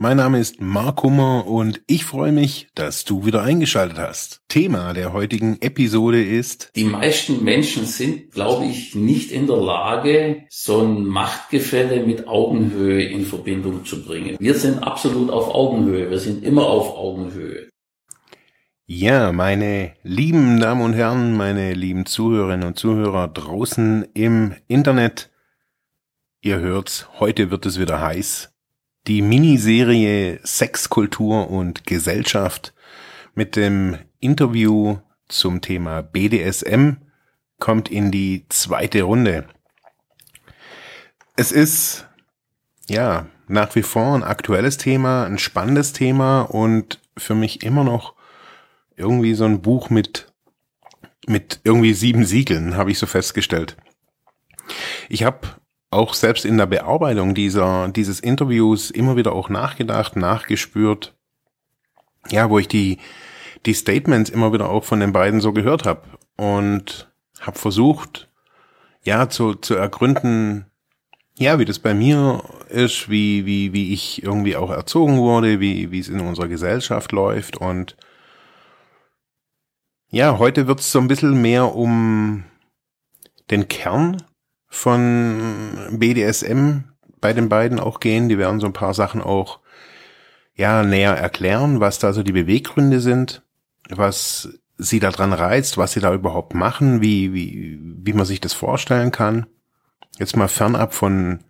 Mein Name ist Mark Hummer und ich freue mich, dass du wieder eingeschaltet hast. Thema der heutigen Episode ist Die meisten Menschen sind, glaube ich, nicht in der Lage, so ein Machtgefälle mit Augenhöhe in Verbindung zu bringen. Wir sind absolut auf Augenhöhe. Wir sind immer auf Augenhöhe. Ja, meine lieben Damen und Herren, meine lieben Zuhörerinnen und Zuhörer draußen im Internet. Ihr hört's, heute wird es wieder heiß. Die Miniserie Sex, Kultur und Gesellschaft mit dem Interview zum Thema BDSM kommt in die zweite Runde. Es ist, ja, nach wie vor ein aktuelles Thema, ein spannendes Thema und für mich immer noch irgendwie so ein Buch mit, mit irgendwie sieben Siegeln, habe ich so festgestellt. Ich habe auch selbst in der Bearbeitung dieser, dieses Interviews immer wieder auch nachgedacht, nachgespürt, ja, wo ich die, die Statements immer wieder auch von den beiden so gehört habe und habe versucht, ja, zu, zu ergründen, ja, wie das bei mir ist, wie, wie, wie ich irgendwie auch erzogen wurde, wie, wie es in unserer Gesellschaft läuft und ja, heute wird es so ein bisschen mehr um den Kern von BDSM bei den beiden auch gehen. Die werden so ein paar Sachen auch ja näher erklären, was da so die Beweggründe sind, was sie da dran reizt, was sie da überhaupt machen, wie wie wie man sich das vorstellen kann. Jetzt mal fernab von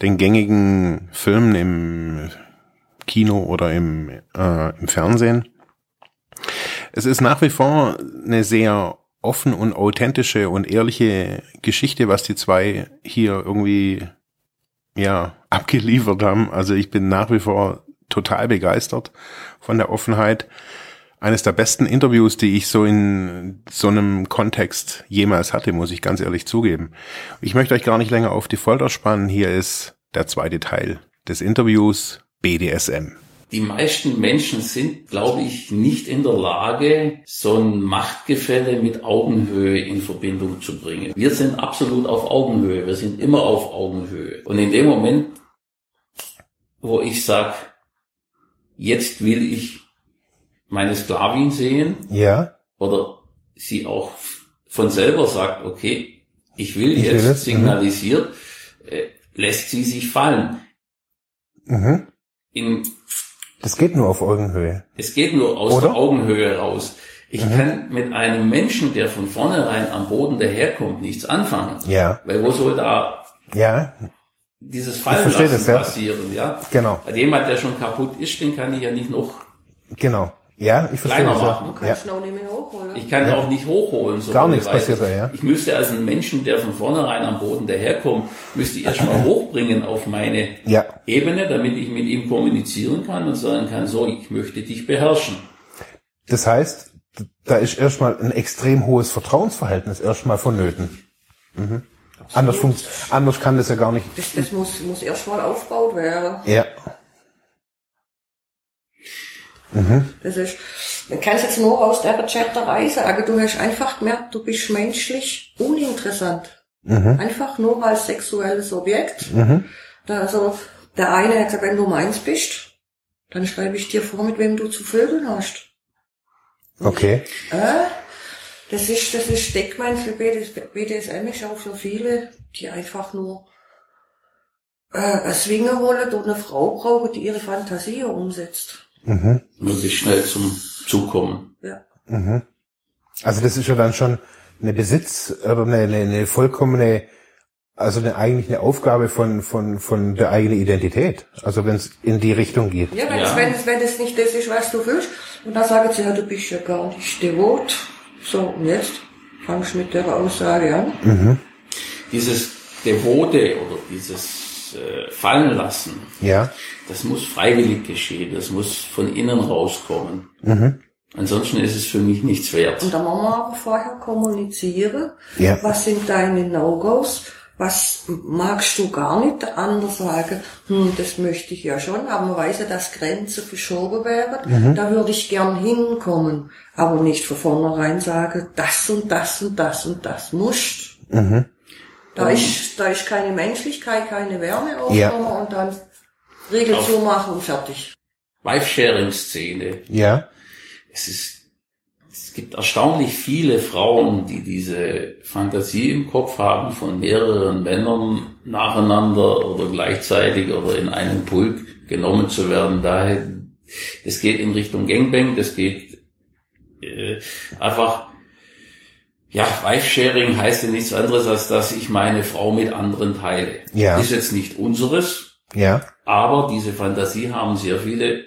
den gängigen Filmen im Kino oder im, äh, im Fernsehen. Es ist nach wie vor eine sehr offen und authentische und ehrliche Geschichte, was die zwei hier irgendwie ja abgeliefert haben. Also ich bin nach wie vor total begeistert von der Offenheit. Eines der besten Interviews, die ich so in so einem Kontext jemals hatte, muss ich ganz ehrlich zugeben. Ich möchte euch gar nicht länger auf die Folter spannen. Hier ist der zweite Teil des Interviews BDSM die meisten Menschen sind, glaube ich, nicht in der Lage, so ein Machtgefälle mit Augenhöhe in Verbindung zu bringen. Wir sind absolut auf Augenhöhe. Wir sind immer auf Augenhöhe. Und in dem Moment, wo ich sage, jetzt will ich meine Sklavin sehen, ja. oder sie auch von selber sagt, okay, ich will ich jetzt will signalisiert, äh, lässt sie sich fallen. Mhm. In das geht nur auf Augenhöhe. Es geht nur aus Oder? der Augenhöhe raus. Ich mhm. kann mit einem Menschen, der von vornherein am Boden daherkommt, nichts anfangen. Ja. Weil wo soll da ja. dieses Fallenlassen das, ja. passieren, ja? Genau. Bei jemand, der schon kaputt ist, den kann ich ja nicht noch genau. Ja, ich verstehe das. Ja. Du kannst ja. auch nicht mehr hochholen. Ich kann ja. auch nicht hochholen. So Gar nichts passiert da, ja. Ich müsste als ein Menschen, der von vornherein am Boden daherkommt, müsste ich erstmal hochbringen auf meine ja. Ebene, damit ich mit ihm kommunizieren kann und sagen kann, so, ich möchte dich beherrschen. Das heißt, da ist erstmal ein extrem hohes Vertrauensverhältnis erstmal vonnöten. Mhm. Anders, anders kann das ja gar nicht. Das, das muss, muss erstmal aufgebaut werden. Ja. Mhm. Das ist, man kann es jetzt nur aus der Chatterei sagen, du hast einfach gemerkt, du bist menschlich uninteressant. Mhm. Einfach nur als sexuelles Objekt. Mhm. Da, also, der eine hat gesagt, wenn du meins bist, dann schreibe ich dir vor, mit wem du zu vögeln hast. Okay. Äh, das ist, das ist Deckmann für BDSM ist auch für viele, die einfach nur äh, ein Swinger wollen und eine Frau brauchen, die ihre Fantasie umsetzt. Mhm. Möglichst schnell zum Zukommen. Ja. Mhm. Also das ist ja dann schon eine Besitz oder eine, eine, eine vollkommene, also eine, eigentlich eine Aufgabe von, von, von der eigenen Identität. Also wenn es in die Richtung geht. Ja, wenn, ja. Es, wenn, es, wenn es nicht das ist, was du willst, und dann sagen sie, ja, du bist ja gar nicht devot. So, und jetzt fangst du mit der Aussage an. Mhm. Dieses Devote oder dieses äh, fallen lassen. Ja. Das muss freiwillig geschehen, das muss von innen rauskommen. Mhm. Ansonsten ist es für mich nichts wert. Und da muss man aber vorher kommunizieren. Ja. Was sind deine No-Gos? Was magst du gar nicht? Der andere sagen, hm, das möchte ich ja schon, aber man weiß ja, dass Grenzen verschoben werden. Da würde ich gern hinkommen. Aber nicht von vornherein sagen, das und das und das und das musst. Da ist, da ist keine Menschlichkeit, keine Wärme aufgenommen Ja. und dann Regel Auf- zumachen und fertig. Wife-Sharing-Szene. Ja. Es ist, es gibt erstaunlich viele Frauen, die diese Fantasie im Kopf haben, von mehreren Männern nacheinander oder gleichzeitig oder in einem Pulk genommen zu werden. Daher, es geht in Richtung Gangbang, das geht äh, einfach, ja, Wife-Sharing heißt ja nichts anderes, als dass ich meine Frau mit anderen teile. Ja. Ist jetzt nicht unseres, Ja. aber diese Fantasie haben sehr viele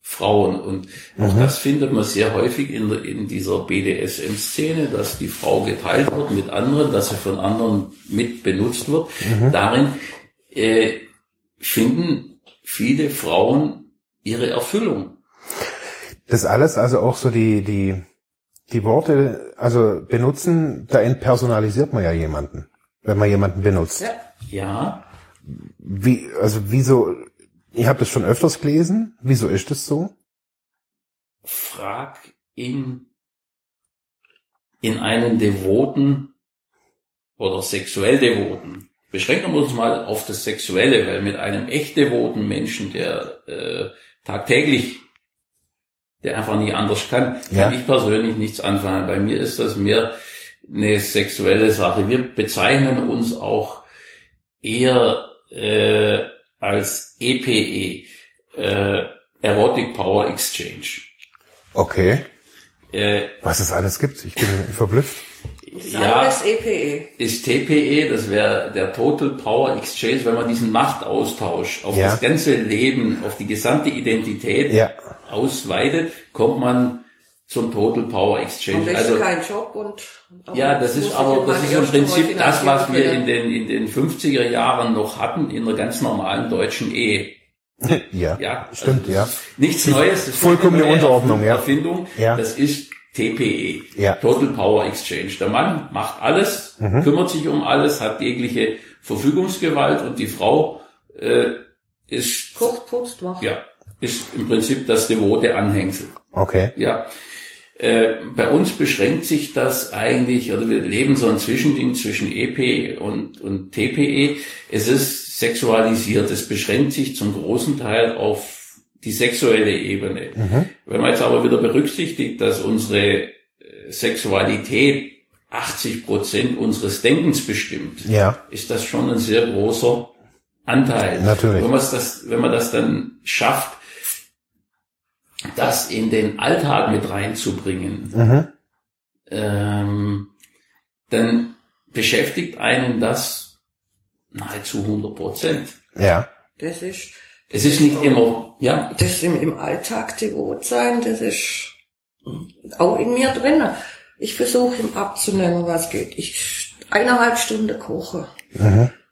Frauen und auch das findet man sehr häufig in, in dieser BDSM-Szene, dass die Frau geteilt wird mit anderen, dass sie von anderen mit benutzt wird. Darin äh, finden viele Frauen ihre Erfüllung. Das alles, also auch so die, die, die Worte, also benutzen, da entpersonalisiert man ja jemanden, wenn man jemanden benutzt. Ja. Ja, Wie, also wieso, ich habe das schon öfters gelesen, wieso ist das so? frag ihn in einen Devoten oder sexuell Devoten. Beschränken wir uns mal auf das Sexuelle, weil mit einem echt devoten Menschen, der äh, tagtäglich, der einfach nicht anders kann, Ja. kann ich persönlich nichts anfangen. Bei mir ist das mehr eine sexuelle Sache. Wir bezeichnen uns auch eher äh, als EPE, äh, Erotic Power Exchange. Okay. Äh, Was es alles gibt, ich bin verblüfft. Ja. andere ist EPE. ist TPE, das wäre der Total Power Exchange, wenn man diesen Machtaustausch auf Ja. das ganze Leben, auf die gesamte Identität Ja. Ausweitet, kommt man zum Total Power Exchange. Also kein Job und ja, das ist aber das ist im Prinzip das, was wir in den in den 50er Jahren noch hatten in einer ganz normalen deutschen Ehe. Ja. Ja, Stimmt, also ja. das ist Nichts Neues. Das ist Vollkommene eine Unterordnung, ja. Erfindung. Ja. Das ist TPE. Ja. Total Power Exchange. Der Mann macht alles, Mhm. kümmert sich um alles, hat jegliche Verfügungsgewalt und die Frau äh, ist Kocht, putzt, macht. ja ist im Prinzip das devote Anhängsel. Okay. Ja. Äh, bei uns beschränkt sich das eigentlich, oder wir leben so ein Zwischending zwischen EP und, und TPE. Es ist sexualisiert. Es beschränkt sich zum großen Teil auf die sexuelle Ebene. Wenn man jetzt aber wieder berücksichtigt, dass unsere äh, Sexualität 80 Prozent unseres Denkens bestimmt, Ja. ist das schon ein sehr großer Anteil. Natürlich. Wenn, das, wenn man das dann schafft, das in den Alltag mit reinzubringen, Mhm. ähm, dann beschäftigt einen das nahezu 100 Prozent. Ja. Das ist, Es ist nicht immer, ja, das ist im, im Alltag devot sein, das ist auch in mir drin. Ich versuche ihm abzunehmen, was geht. Ich eineinhalb Stunden koche.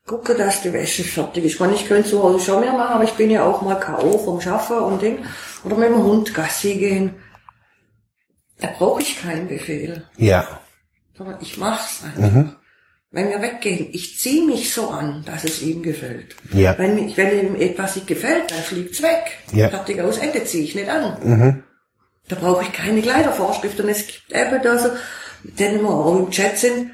Gucke, dass die Wäsche fertig ist. Ich meine, ich könnte zu Hause schon mehr machen, aber ich bin ja auch mal K.O. vom Schaffen und Ding. Oder mit dem Hund Gassi gehen. Da brauche ich keinen Befehl. Ja. sondern ich mach's einfach. Wenn wir weggehen, ich ziehe mich so an, dass es ihm gefällt. Ja. Wenn, mich, wenn ihm etwas nicht gefällt, dann fliegt's weg. Ja. Fertig aus Ende ziehe ich nicht an. Da brauche ich keine Kleidervorschrift. Und es gibt eben da so, denn wir auch im Chat sind,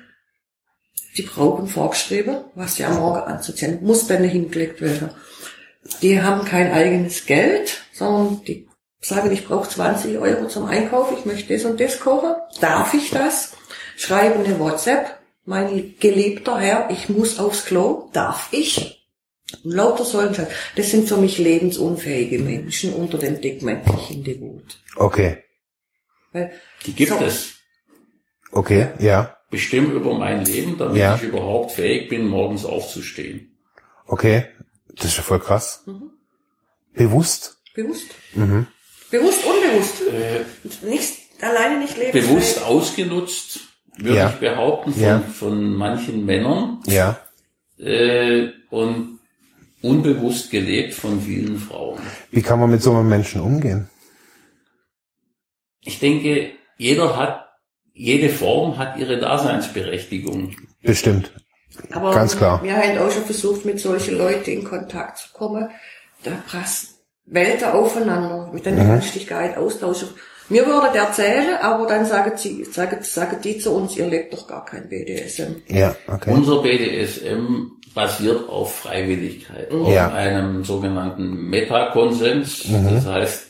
die brauchen vorgeschrieben, was sie am Morgen anzuziehen, muss dann hingelegt werden. Die haben kein eigenes Geld, sondern die sagen, ich brauche 20 Euro zum Einkauf, ich möchte das und das kochen. Darf ich das? Schreiben eine WhatsApp, mein geliebter Herr, ich muss aufs Klo. Darf ich? Und lauter solchen Scheiß. Das sind für mich lebensunfähige Menschen unter den dickmännlichen Devot. Okay. Weil die gibt So. es. Okay. Ja. Bestimmt über mein Leben, damit Ja. ich überhaupt fähig bin, morgens aufzustehen. Okay. Das ist ja voll krass. Bewusst. bewusst. Bewusst, unbewusst. nicht, alleine nicht leben. Bewusst ausgenutzt, würde Ja. ich behaupten, von, Ja. von manchen Männern. Ja. äh, und unbewusst gelebt von vielen Frauen. Wie kann man mit so einem Menschen umgehen? ich denke, jeder hat, jede Form hat ihre Daseinsberechtigung. Bestimmt. Aber Ganz klar. Wir haben auch schon versucht, mit solchen Leuten in Kontakt zu kommen. Da prassen Welten aufeinander, mit denen Mhm. austauschen. Mir würde der erzählen, aber dann sagen sie, sagen, sagen die zu uns, ihr lebt doch gar kein BDSM. Ja, okay. Unser BDSM basiert auf Freiwilligkeit, auf Ja. einem sogenannten Metakonsens. Das heißt,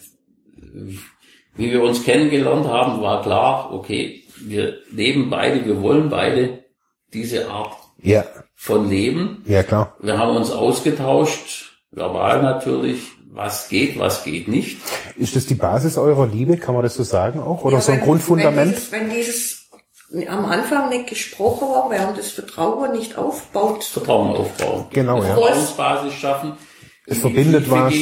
wie wir uns kennengelernt haben, war klar, okay, wir leben beide, wir wollen beide diese Art Ja, von Leben. ja klar. Wir haben uns ausgetauscht, verbal natürlich, was geht, was geht nicht. Ist das die Basis eurer Liebe, kann man das so sagen auch? Oder Ja, so ein wenn- Grundfundament? Wenn dieses, wenn dieses am Anfang nicht gesprochen war, während das Vertrauen nicht aufbaut, Vertrauen aufbauen. Genau, ja. Vertrauensbasis schaffen. Es verbindet was.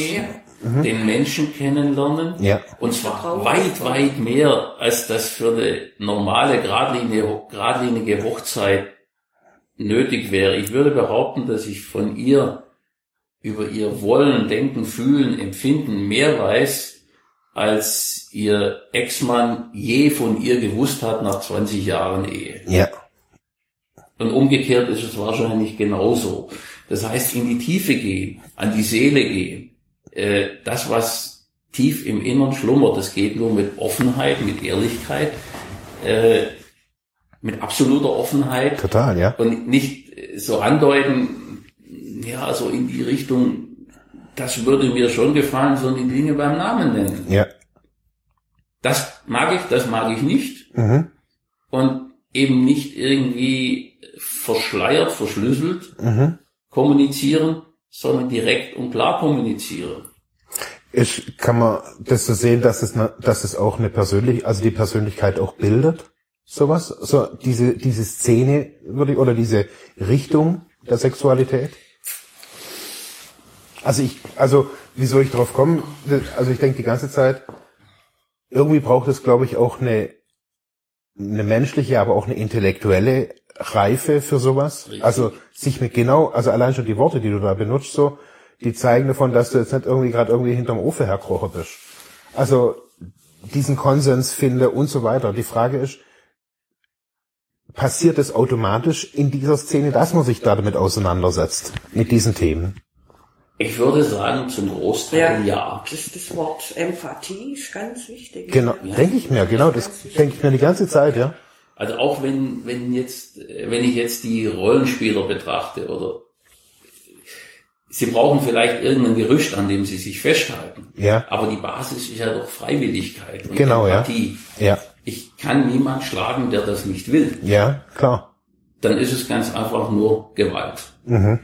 Gehen, Den Menschen kennenlernen. Ja. Und zwar weit, weit mehr, als das für eine normale, geradlinige, geradlinige Hochzeit nötig wäre. Ich würde behaupten, dass ich von ihr über ihr Wollen, Denken, Fühlen, Empfinden mehr weiß, als ihr Ex-Mann je von ihr gewusst hat nach 20 Jahren Ehe. Ja. Und umgekehrt ist es wahrscheinlich genauso. Das heißt, in die Tiefe gehen, an die Seele gehen. Äh, das, was tief im Innern schlummert, das geht nur mit Offenheit, mit Ehrlichkeit, äh, mit absoluter Offenheit Total, ja. und nicht äh, so andeuten, ja, so in die Richtung, das würde mir schon gefallen, sondern die Dinge beim Namen nennen. Ja. Das mag ich, das mag ich nicht Mhm. und eben nicht irgendwie verschleiert, verschlüsselt Mhm. kommunizieren, sondern direkt und klar kommunizieren. Ich, kann man das so sehen, dass es, ne, dass es auch eine persönlich, also die Persönlichkeit auch bildet? Sowas? So, diese, diese Szene, würde ich, oder diese Richtung der Sexualität? Also ich, also, wie soll ich drauf kommen? Also ich denke die ganze Zeit, irgendwie braucht es, glaube ich, auch eine, eine menschliche, aber auch eine intellektuelle Reife für sowas. Richtig. Also sich mit genau, also allein schon die Worte, die du da benutzt, so, die zeigen davon, dass du jetzt nicht irgendwie gerade irgendwie hinterm Ofen herkrochen bist. Also diesen Konsens finde und so weiter. Die Frage ist, passiert es automatisch in dieser Szene, dass man sich da damit auseinandersetzt, mit diesen Themen? Ich würde sagen, zum Großteil ja. Das, das Wort Empathie ist ganz wichtig. Genau, denke ich mir, genau, das denke ich mir die ganze Zeit, ja. Also auch wenn, wenn jetzt, wenn ich jetzt die Rollenspieler betrachte oder Sie brauchen vielleicht irgendein Gerücht, an dem Sie sich festhalten. Ja. Aber die Basis ist ja doch Freiwilligkeit und Genau, ja. Empathie. Ja, Ich kann niemand schlagen, der das nicht will. ja, klar. Dann ist es ganz einfach nur Gewalt. Mhm.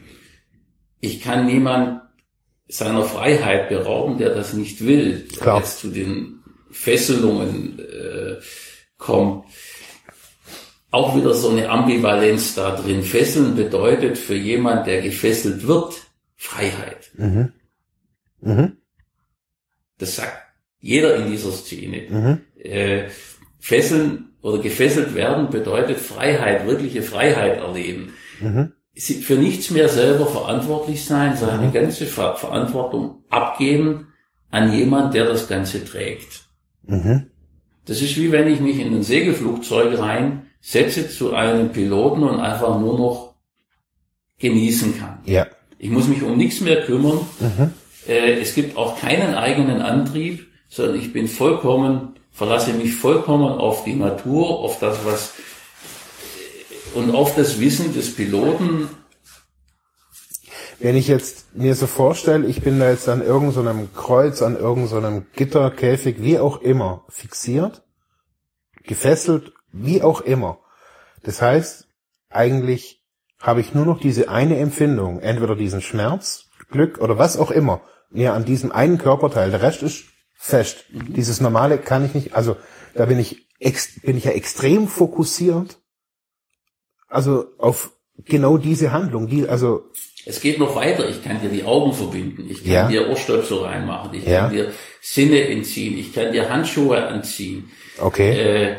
Ich kann niemand seiner Freiheit berauben, der das nicht will, der Klar. jetzt zu den Fesselungen äh, kommt. Auch wieder so eine Ambivalenz da drin. Fesseln bedeutet für jemand, der gefesselt wird, Freiheit. Mhm. Mhm. Das sagt jeder in dieser Szene. Mhm. Äh, fesseln oder gefesselt werden bedeutet Freiheit, wirkliche Freiheit erleben. Mhm. Sie- Für nichts mehr selber verantwortlich sein, seine ganze Ver Verantwortung abgeben an jemand, der das Ganze trägt. Mhm. Das ist wie wenn ich mich in ein Segelflugzeug reinsetze zu einem Piloten und einfach nur noch genießen kann. Ja. Ich muss mich um nichts mehr kümmern. Mhm. Äh, es gibt auch keinen eigenen Antrieb, sondern ich bin vollkommen, verlasse mich vollkommen auf die Natur, auf das, was und auf das Wissen des Piloten. Wenn ich jetzt mir so vorstelle, ich bin da jetzt an irgendeinem Kreuz, an irgendeinem Gitter, Käfig, wie auch immer, fixiert, gefesselt, wie auch immer. Das heißt, eigentlich habe ich nur noch diese eine Empfindung, entweder diesen Schmerz, Glück oder was auch immer, mir an diesem einen Körperteil. Der Rest ist fest. Dieses normale kann ich nicht, also da bin ich, ex, bin ich ja extrem fokussiert, also auf genau diese Handlung, die, also Es geht noch weiter. Ich kann dir die Augen verbinden. Ich kann Ja. dir Ohrstöpsel reinmachen. Ich Ja. kann dir Sinne entziehen. Ich kann dir Handschuhe anziehen. okay, Äh,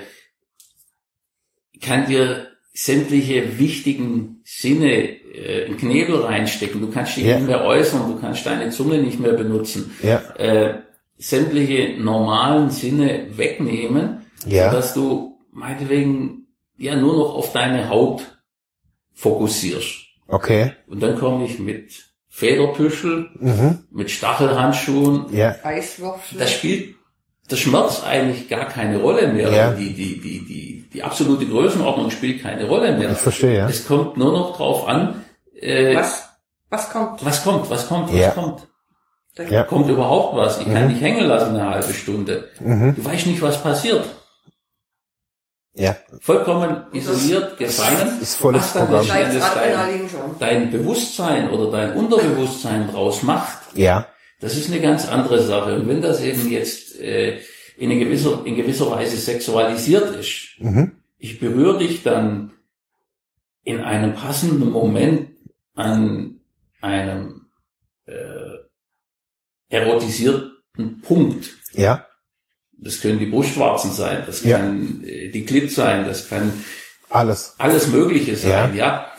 kann dir sämtliche wichtigen Sinne äh, in Knebel reinstecken. Du kannst dich Ja. nicht mehr äußern. Du kannst deine Zunge nicht mehr benutzen. ja, Äh, sämtliche normalen Sinne wegnehmen, Ja. dass du meinetwegen ja nur noch auf deine Haut fokussierst. Okay. Und dann komme ich mit Federpüschel, Mhm. mit Stachelhandschuhen. Ja. Eiswürfel. Da spielt der Schmerz eigentlich gar keine Rolle mehr. Ja. Die, die, die, die, die absolute Größenordnung spielt keine Rolle mehr. Ich verstehe, ja. Es kommt nur noch drauf an, äh, was, was kommt? was kommt, was kommt, was Ja. kommt. Da- Ja. Kommt überhaupt was? Ich kann dich hängen lassen eine halbe Stunde. Mhm. Du weißt nicht, was passiert. Ja. Vollkommen isoliert, gefangen. Ist volles was dann Programm. dein, dein Bewusstsein oder dein Unterbewusstsein draus macht, Ja. Das ist eine ganz andere Sache. Und wenn das eben jetzt äh, in, gewisser, in gewisser Weise sexualisiert ist, Mhm. ich berühre dich dann in einem passenden Moment an einem äh, erotisierten Punkt. Ja. Das können die Brustwarzen sein, das Ja. kann äh, die Klit sein, das kann Alles. alles Mögliche sein, ja.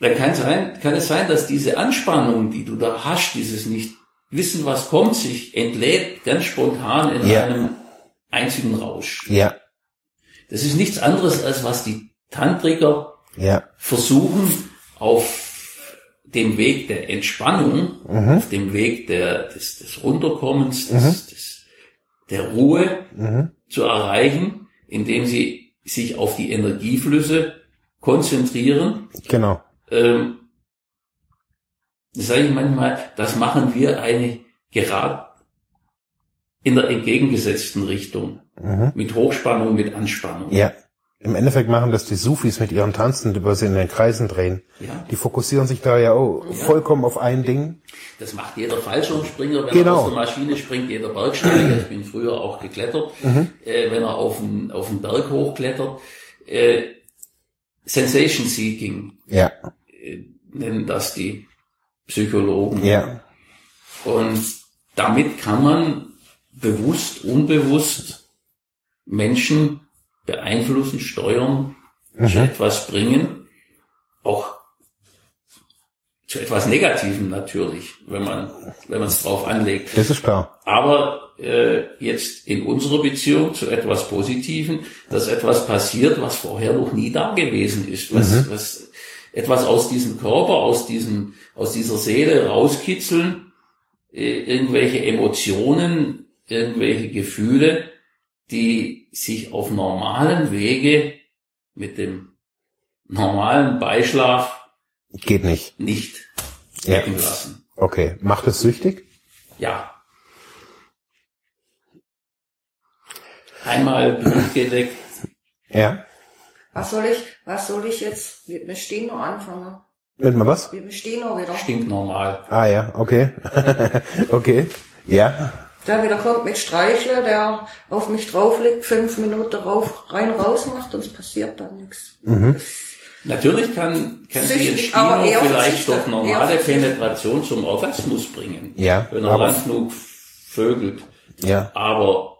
Dann kann, sein, kann es sein, dass diese Anspannung, die du da hast, dieses nicht wissen, was kommt, sich entlädt ganz spontan in Ja. einem einzigen Rausch. Ja. Das ist nichts anderes, als was die Tantriker Ja. versuchen, auf dem Weg der Entspannung, Mhm. auf dem Weg der, des, des Runterkommens, des, des, der Ruhe Mhm. zu erreichen, indem sie sich auf die Energieflüsse konzentrieren. Genau. Ähm, sage ich manchmal, das machen wir eine gerade in der entgegengesetzten Richtung. Mhm. Mit Hochspannung, mit Anspannung. Ja. Im Endeffekt machen das die Sufis mit ihren Tanzen, die sie in den Kreisen drehen. Ja. Die fokussieren sich da ja auch vollkommen auf ein Ding. Das macht jeder Fallschirmspringer, wenn Genau. er aus der Maschine springt, jeder Bergsteiger. Ich bin früher auch geklettert, äh, wenn er auf den, auf den Berg hochklettert. Äh, Sensation Seeking Ja. Nennen das die Psychologen. Ja. Und damit kann man bewusst, unbewusst Menschen beeinflussen, steuern, zu etwas bringen, auch zu etwas Negativem natürlich, wenn man wenn man es drauf anlegt. Das ist klar. Aber äh, jetzt in unserer Beziehung zu etwas Positiven, dass etwas passiert, was vorher noch nie da gewesen ist, was, was etwas aus diesem Körper, aus diesem, aus dieser Seele rauskitzeln, äh, irgendwelche Emotionen, irgendwelche Gefühle, die sich auf normalen Wege mit dem normalen Beischlaf Geht nicht. nicht Ja. wecken lassen. Okay. Macht es süchtig? Ja. Einmal blutgedeckt. Ja. Was soll ich, was soll ich jetzt? Wir, wir stehen noch anfangen. Nennt man was? Wir wir stehen noch wieder. Stinknormal. Ah ja, okay. okay. Ja. Der wieder kommt mit Streichle, der auf mich drauf liegt, fünf Minuten rauf, rein, raus macht und es passiert dann nichts. Natürlich kann, kann sie Süchtig, in aber Stino vielleicht durch normale. Penetration zum Orgasmus bringen. Ja, Wenn er aber- lang genug vögelt. Ja. Aber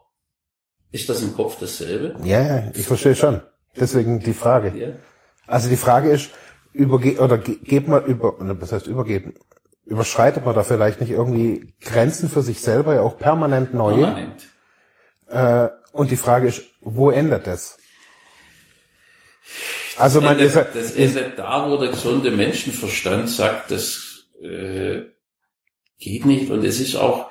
ist das im Kopf dasselbe? Ja, ja, ich verstehe schon. Deswegen die Frage. Also die Frage ist, überge oder ge geht man über, oder was heißt übergeben? Überschreitet man da vielleicht nicht irgendwie Grenzen für sich selber, ja auch permanent neue? Permanent. Äh, und die Frage ist, wo endet das? Also man das, ist ja, das ja da, wo der gesunde Menschenverstand sagt, das äh, geht nicht. Und es ist auch,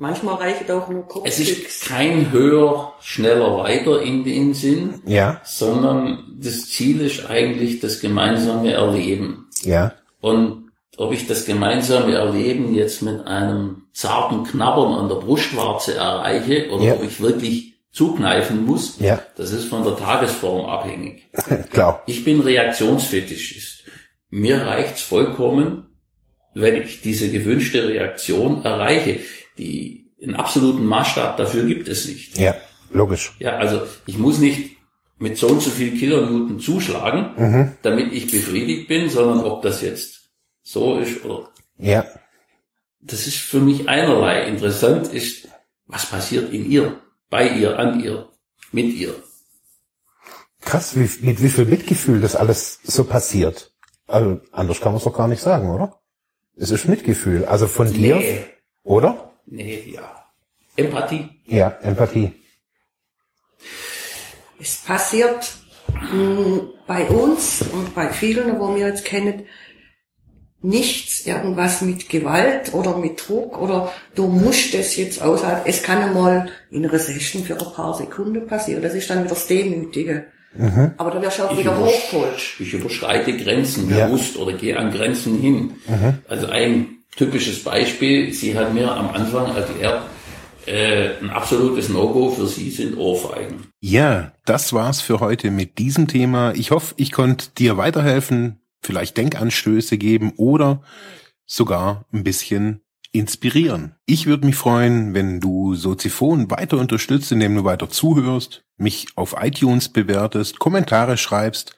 Manchmal reicht auch nur es ist kein höher, schneller, weiter in den Sinn, ja, sondern das Ziel ist eigentlich das gemeinsame Erleben. ja, Und ob ich das gemeinsame Erleben jetzt mit einem zarten Knabbern an der Brustwarze erreiche oder Ja. ob ich wirklich zukneifen muss, Ja. das ist von der Tagesform abhängig. klar. Ich bin Reaktionsfetischist. Mir reicht's vollkommen, wenn ich diese gewünschte Reaktion erreiche. Die, einen absoluten Maßstab dafür gibt es nicht. Ja, logisch. Ja, also ich muss nicht mit so und so viel Kilonewton zuschlagen, damit ich befriedigt bin, sondern ob das jetzt so ist oder Ja, das ist für mich einerlei. Interessant ist, was passiert in ihr, bei ihr, an ihr, mit ihr. krass, wie, mit wie viel Mitgefühl das alles so passiert. Also anders kann man es doch gar nicht sagen, oder? Es ist Mitgefühl. Also von dir. Nee. Oder? Nee, ja. Empathie. Ja, Empathie. Es passiert mh, hm, bei uns und bei vielen, wo wir jetzt kennen, nichts irgendwas mit Gewalt oder mit Druck oder du musst es jetzt aushalten. Es kann einmal in einer Session für ein paar Sekunden passieren. Das ist dann wieder das Demütige. Mhm. Aber da wirst du auch ich wieder hochgeholt. Ich überschreite Grenzen bewusst ja. oder gehe an Grenzen hin. Mhm. Also ein typisches Beispiel, sie hat mir am Anfang erklärt, äh, ein absolutes No-Go für Sie sind Ohrfeigen. Ja, das war's für heute mit diesem Thema. Ich hoffe, ich konnte dir weiterhelfen, vielleicht Denkanstöße geben oder sogar ein bisschen inspirieren. Ich würde mich freuen, wenn du Soziphon weiter unterstützt, indem du weiter zuhörst, mich auf iTunes bewertest, Kommentare schreibst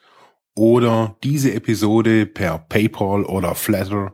oder diese Episode per PayPal oder Flatter